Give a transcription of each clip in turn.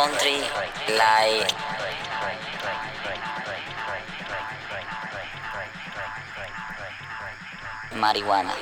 country marijuana,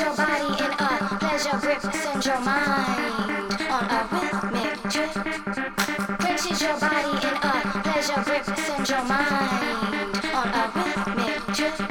your body in a pleasure grip. Send your mind on a rhythmic trip. Purchase your body in a pleasure grip. Send your mind on a rhythmic trip.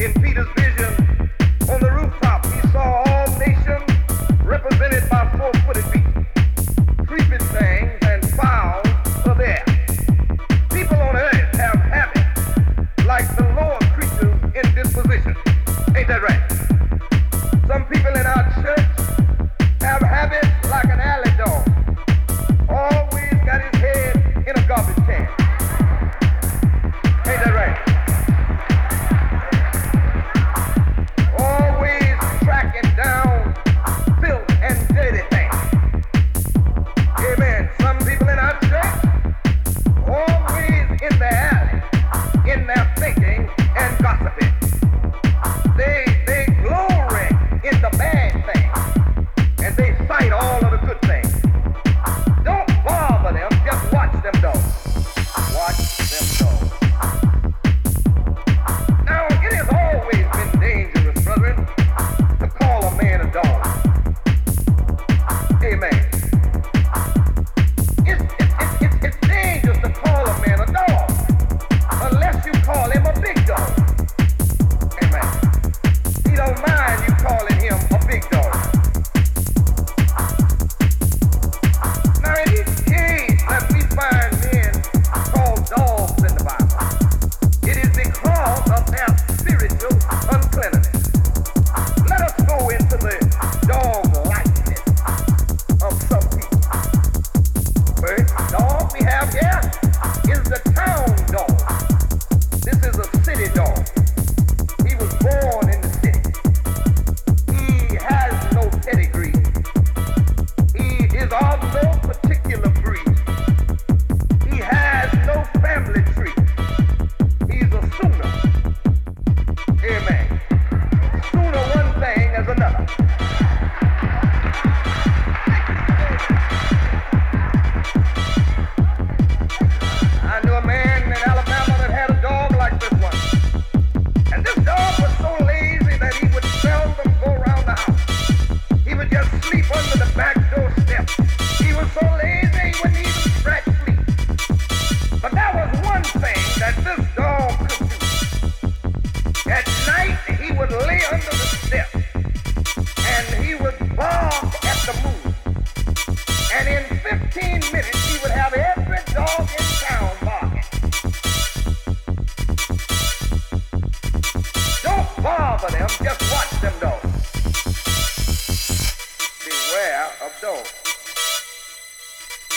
in Peter's vision.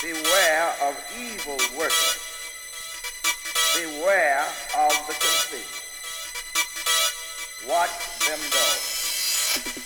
Beware of evil workers. Beware of the conceit. Watch them go.